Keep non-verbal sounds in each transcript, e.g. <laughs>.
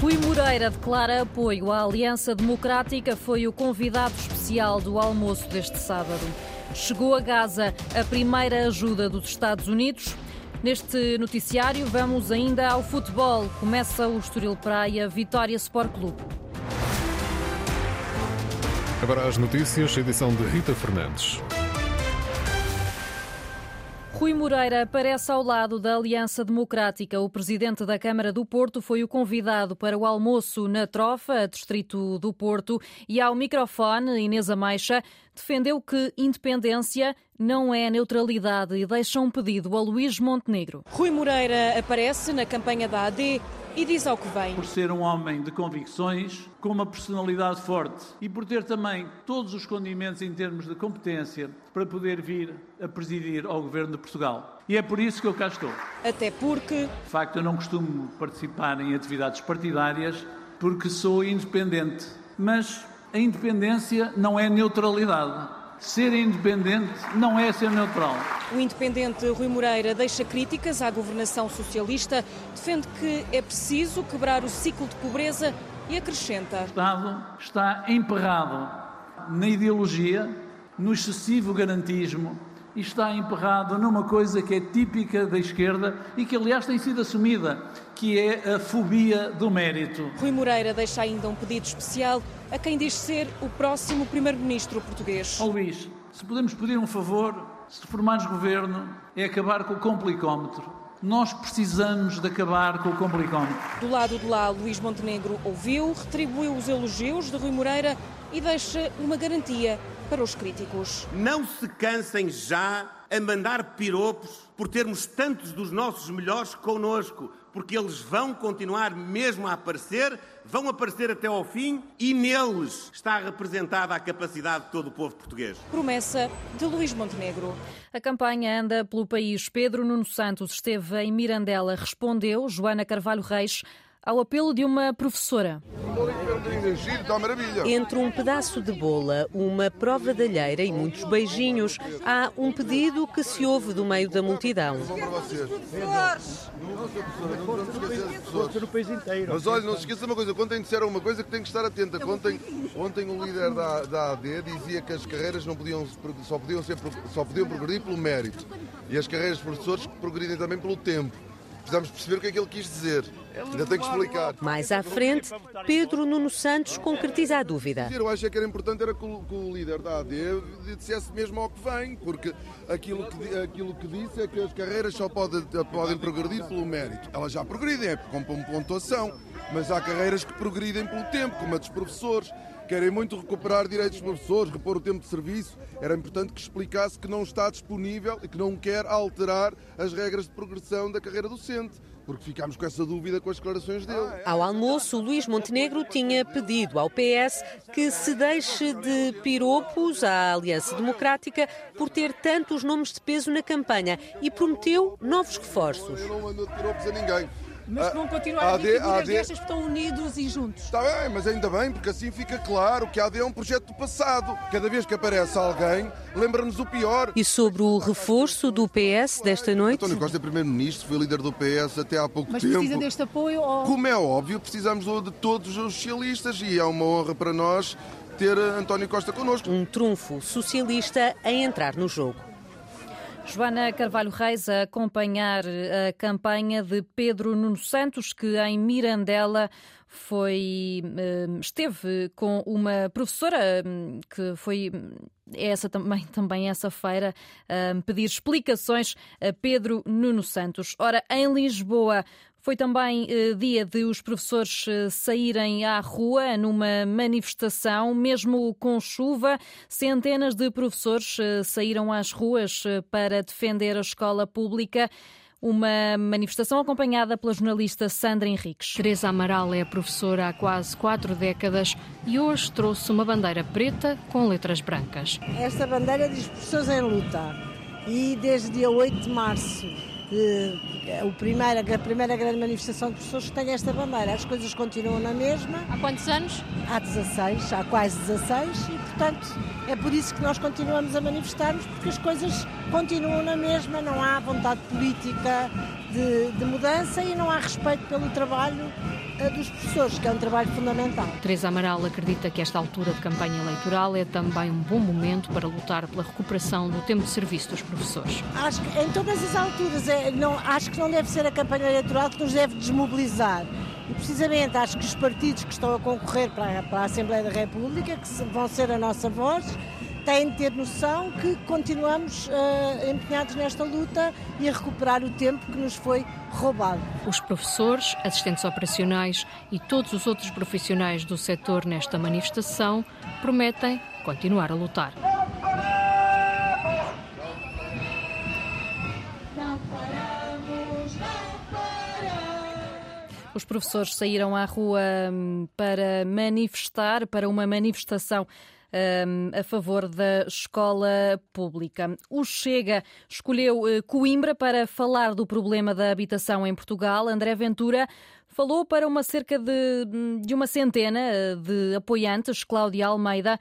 Rui Moreira declara apoio à Aliança Democrática, foi o convidado especial do almoço deste sábado. Chegou a Gaza a primeira ajuda dos Estados Unidos. Neste noticiário vamos ainda ao futebol. Começa o Estoril Praia Vitória Sport Clube. Agora as notícias, edição de Rita Fernandes. Rui Moreira aparece ao lado da Aliança Democrática. O presidente da Câmara do Porto foi o convidado para o almoço na Trofa, distrito do Porto, e ao microfone, Inês Ameixa defendeu que independência não é neutralidade e deixa um pedido a Luís Montenegro. Rui Moreira aparece na campanha da AD e diz ao que vem. Por ser um homem de convicções, com uma personalidade forte e por ter também todos os condimentos em termos de competência para poder vir a presidir ao governo de Portugal. E é por isso que eu cá estou. Até porque. De facto, eu não costumo participar em atividades partidárias porque sou independente. Mas a independência não é neutralidade. Ser independente não é ser neutral. O independente Rui Moreira deixa críticas à governação socialista, defende que é preciso quebrar o ciclo de pobreza e acrescenta. O Estado está emperrado na ideologia, no excessivo garantismo e está emperrado numa coisa que é típica da esquerda e que, aliás, tem sido assumida, que é a fobia do mérito. Rui Moreira deixa ainda um pedido especial a quem diz ser o próximo primeiro-ministro português. Oh, Luís, se podemos pedir um favor, se formares governo, é acabar com o complicómetro. Nós precisamos de acabar com o complicómetro. Do lado de lá, Luís Montenegro ouviu, retribuiu os elogios de Rui Moreira e deixa uma garantia para os críticos. Não se cansem já a mandar piropos por termos tantos dos nossos melhores connosco, porque eles vão continuar mesmo a aparecer, vão aparecer até ao fim e neles está representada a capacidade de todo o povo português. Promessa de Luís Montenegro. A campanha anda pelo país. Pedro Nuno Santos esteve em Mirandela, respondeu Joana Carvalho Reis ao apelo de uma professora. Entre um pedaço de bola, uma prova de alheira e muitos beijinhos, há um pedido que se ouve do meio da multidão. Mas olha, não se esqueça uma coisa, ontem disseram uma coisa que tem que estar atenta. Ontem, ontem o líder da, da AD dizia que as carreiras não podiam, só, podiam ser, só podiam progredir pelo mérito. E as carreiras de professores progredirem também pelo tempo. Precisamos perceber o que é que ele quis dizer. Ainda tenho que explicar. Mais à frente, Pedro Nuno Santos concretiza a dúvida. Eu acho que era importante era que o, que o líder da AD dissesse mesmo ao que vem, porque aquilo que, aquilo que disse é que as carreiras só podem, podem progredir pelo mérito. Elas já progridem, é com pontuação, mas há carreiras que progridem pelo tempo, como a dos professores querem muito recuperar direitos dos professores, repor o tempo de serviço. Era importante que explicasse que não está disponível e que não quer alterar as regras de progressão da carreira docente porque ficámos com essa dúvida com as declarações dele. Ao almoço, Luís Montenegro tinha pedido ao PS que se deixe de piropos à Aliança Democrática por ter tantos nomes de peso na campanha e prometeu novos reforços. Eu não mando de piropos a ninguém. Mas que vão continuar a, a vir figuras AD... destas que estão unidos e juntos. Está bem, mas ainda bem, porque assim fica claro que a AD é um projeto do passado. Cada vez que aparece alguém, lembra-nos o pior. E sobre o reforço do PS desta noite? António Costa é primeiro-ministro, foi líder do PS até há pouco mas tempo. Mas precisa deste apoio? Ou... Como é óbvio, precisamos de todos os socialistas e é uma honra para nós ter António Costa connosco. Um trunfo socialista a entrar no jogo. Joana Carvalho Reis a acompanhar a campanha de Pedro Nuno Santos, que em Mirandela foi eh, esteve com uma professora hum, que foi essa também, <laughs> também essa feira a pedir explicações a Pedro Nuno Santos. Ora, em Lisboa foi também eh, dia de os professores eh, saírem à rua numa manifestação, mesmo com chuva. Centenas de professores eh, saíram às ruas para defender a escola pública. Uma manifestação acompanhada pela jornalista Sandra Henriques. Teresa Amaral é professora há quase quatro décadas e hoje trouxe uma bandeira preta com letras brancas. Esta bandeira diz professores em luta e desde dia 8 de março de, o primeiro, a primeira grande manifestação de pessoas que tem esta bandeira. As coisas continuam na mesma. Há quantos anos? Há 16, há quase 16 e, portanto, é por isso que nós continuamos a manifestar-nos, porque as coisas continuam na mesma, não há vontade política de, de mudança e não há respeito pelo trabalho dos professores, que é um trabalho fundamental. Teresa Amaral acredita que esta altura de campanha eleitoral é também um bom momento para lutar pela recuperação do tempo de serviço dos professores. Acho que em todas as alturas, é, não, acho que não deve ser a campanha eleitoral que nos deve desmobilizar. E precisamente acho que os partidos que estão a concorrer para, para a Assembleia da República, que vão ser a nossa voz, têm de ter noção que continuamos uh, empenhados nesta luta e a recuperar o tempo que nos foi roubado. Os professores, assistentes operacionais e todos os outros profissionais do setor nesta manifestação prometem continuar a lutar. Os professores saíram à rua hum, para manifestar, para uma manifestação um, a favor da escola pública. O Chega escolheu uh, Coimbra para falar do problema da habitação em Portugal. André Ventura falou para uma cerca de, de uma centena uh, de apoiantes, Cláudia Almeida,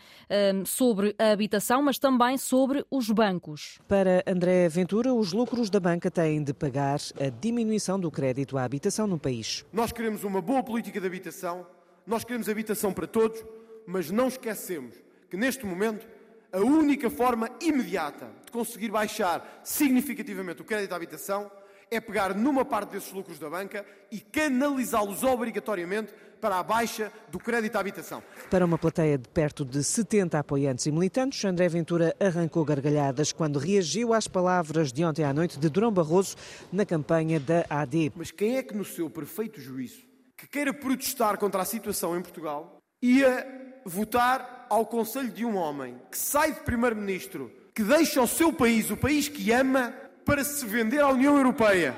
um, sobre a habitação, mas também sobre os bancos. Para André Ventura, os lucros da banca têm de pagar a diminuição do crédito à habitação no país. Nós queremos uma boa política de habitação, nós queremos habitação para todos, mas não esquecemos que neste momento a única forma imediata de conseguir baixar significativamente o crédito à habitação é pegar numa parte desses lucros da banca e canalizá-los obrigatoriamente para a baixa do crédito à habitação. Para uma plateia de perto de 70 apoiantes e militantes, André Ventura arrancou gargalhadas quando reagiu às palavras de ontem à noite de Durão Barroso na campanha da AD. Mas quem é que, no seu perfeito juízo, que queira protestar contra a situação em Portugal, ia votar ao conselho de um homem que sai de primeiro-ministro, que deixa o seu país, o país que ama, para se vender à União Europeia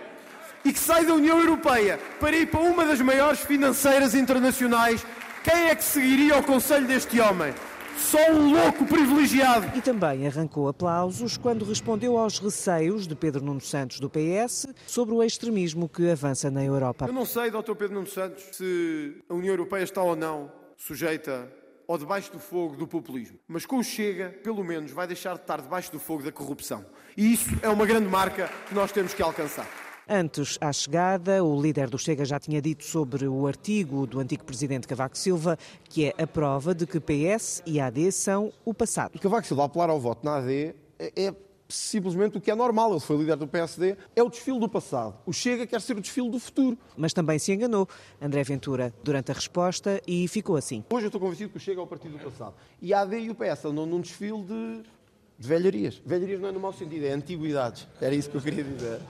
e que sai da União Europeia para ir para uma das maiores financeiras internacionais, quem é que seguiria o conselho deste homem? Só um louco privilegiado. E também arrancou aplausos quando respondeu aos receios de Pedro Nuno Santos do PS sobre o extremismo que avança na Europa. Eu não sei, Dr. Pedro Nuno Santos, se a União Europeia está ou não sujeita ou debaixo do fogo do populismo. Mas com o Chega, pelo menos, vai deixar de estar debaixo do fogo da corrupção. E isso é uma grande marca que nós temos que alcançar. Antes, à chegada, o líder do Chega já tinha dito sobre o artigo do antigo presidente Cavaco Silva, que é a prova de que PS e AD são o passado. E Cavaco Silva apelar ao voto na AD é simplesmente o que é normal. Ele foi líder do PSD. É o desfile do passado. O Chega quer ser o desfile do futuro. Mas também se enganou André Ventura durante a resposta e ficou assim. Hoje eu estou convencido que o Chega é o partido do passado. E a AD e o PS andam num desfile de, de velharias. Velharias não é no mau sentido, é antiguidades. Era isso que eu queria dizer.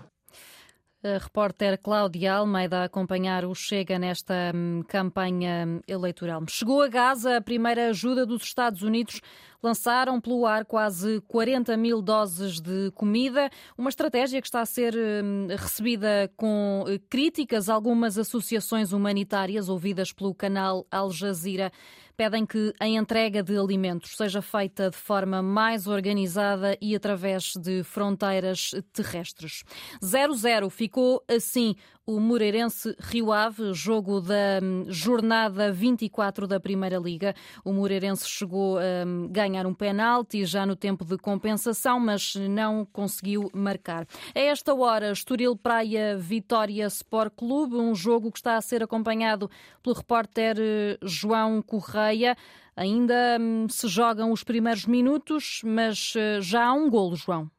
A repórter Cláudia Almeida a acompanhar o Chega nesta hum, campanha eleitoral. Chegou a Gaza a primeira ajuda dos Estados Unidos lançaram pelo ar quase 40 mil doses de comida, uma estratégia que está a ser hum, recebida com eh, críticas. Algumas associações humanitárias ouvidas pelo canal Al Jazeera pedem que a entrega de alimentos seja feita de forma mais organizada e através de fronteiras terrestres. 0-0 ficou assim o Moreirense Rio Ave, jogo da hum, jornada 24 da Primeira Liga. O Moreirense chegou a hum, ganhar um penalti já no tempo de compensação, mas não conseguiu marcar. A esta hora, Estoril Praia Vitória Sport Clube, um jogo que está a ser acompanhado pelo repórter eh, João Correia. Ainda hum, se jogam os primeiros minutos, mas eh, já há um golo, João.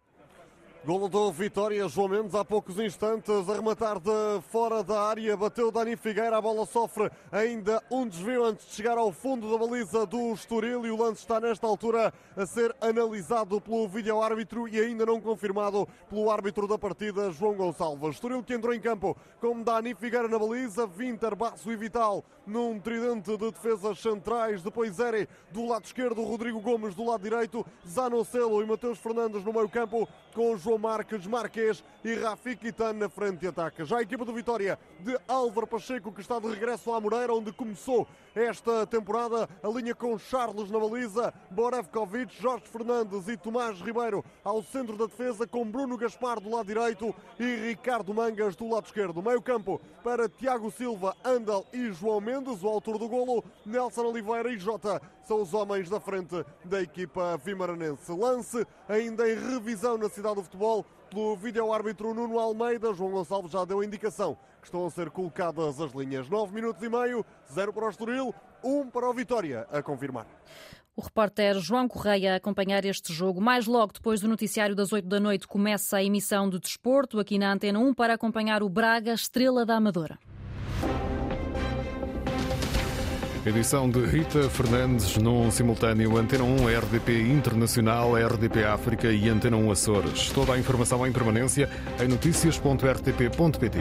Golo do Vitória, João Mendes há poucos instantes a rematar de fora da área, bateu Dani Figueira, a bola sofre ainda um desvio antes de chegar ao fundo da baliza do Estoril e o lance está nesta altura a ser analisado pelo vídeo-árbitro e ainda não confirmado pelo árbitro da partida, João Gonçalves. Estoril que entrou em campo com Dani Figueira na baliza, Vinter, Basso e Vital num tridente de defesas centrais, depois Eri do lado esquerdo, Rodrigo Gomes do lado direito, Zanocelo e Mateus Fernandes no meio campo com João Marques, Marques e Rafik Itan na frente de ataque. Já a equipa do Vitória de Álvaro Pacheco, que está de regresso à Moreira, onde começou esta temporada, a linha com Charles na baliza, Borevkovic, Jorge Fernandes e Tomás Ribeiro ao centro da defesa, com Bruno Gaspar do lado direito e Ricardo Mangas do lado esquerdo. Meio campo para Tiago Silva, Andal e João Mendes, o autor do golo, Nelson Oliveira e Jota são os homens da frente da equipa vimaranense. Lance ainda em revisão na cidade do futebol pelo vídeo-árbitro Nuno Almeida. João Gonçalves já deu a indicação que estão a ser colocadas as linhas. 9 minutos e meio, 0 para o Estoril, 1 para o Vitória, a confirmar. O repórter João Correia a acompanhar este jogo. Mais logo, depois do noticiário das 8 da noite, começa a emissão de desporto aqui na Antena 1 para acompanhar o Braga Estrela da Amadora. Edição de Rita Fernandes num simultâneo Antena 1 RDP Internacional, RDP África e Antena 1 Açores. Toda a informação em permanência em notícias.rtp.pt.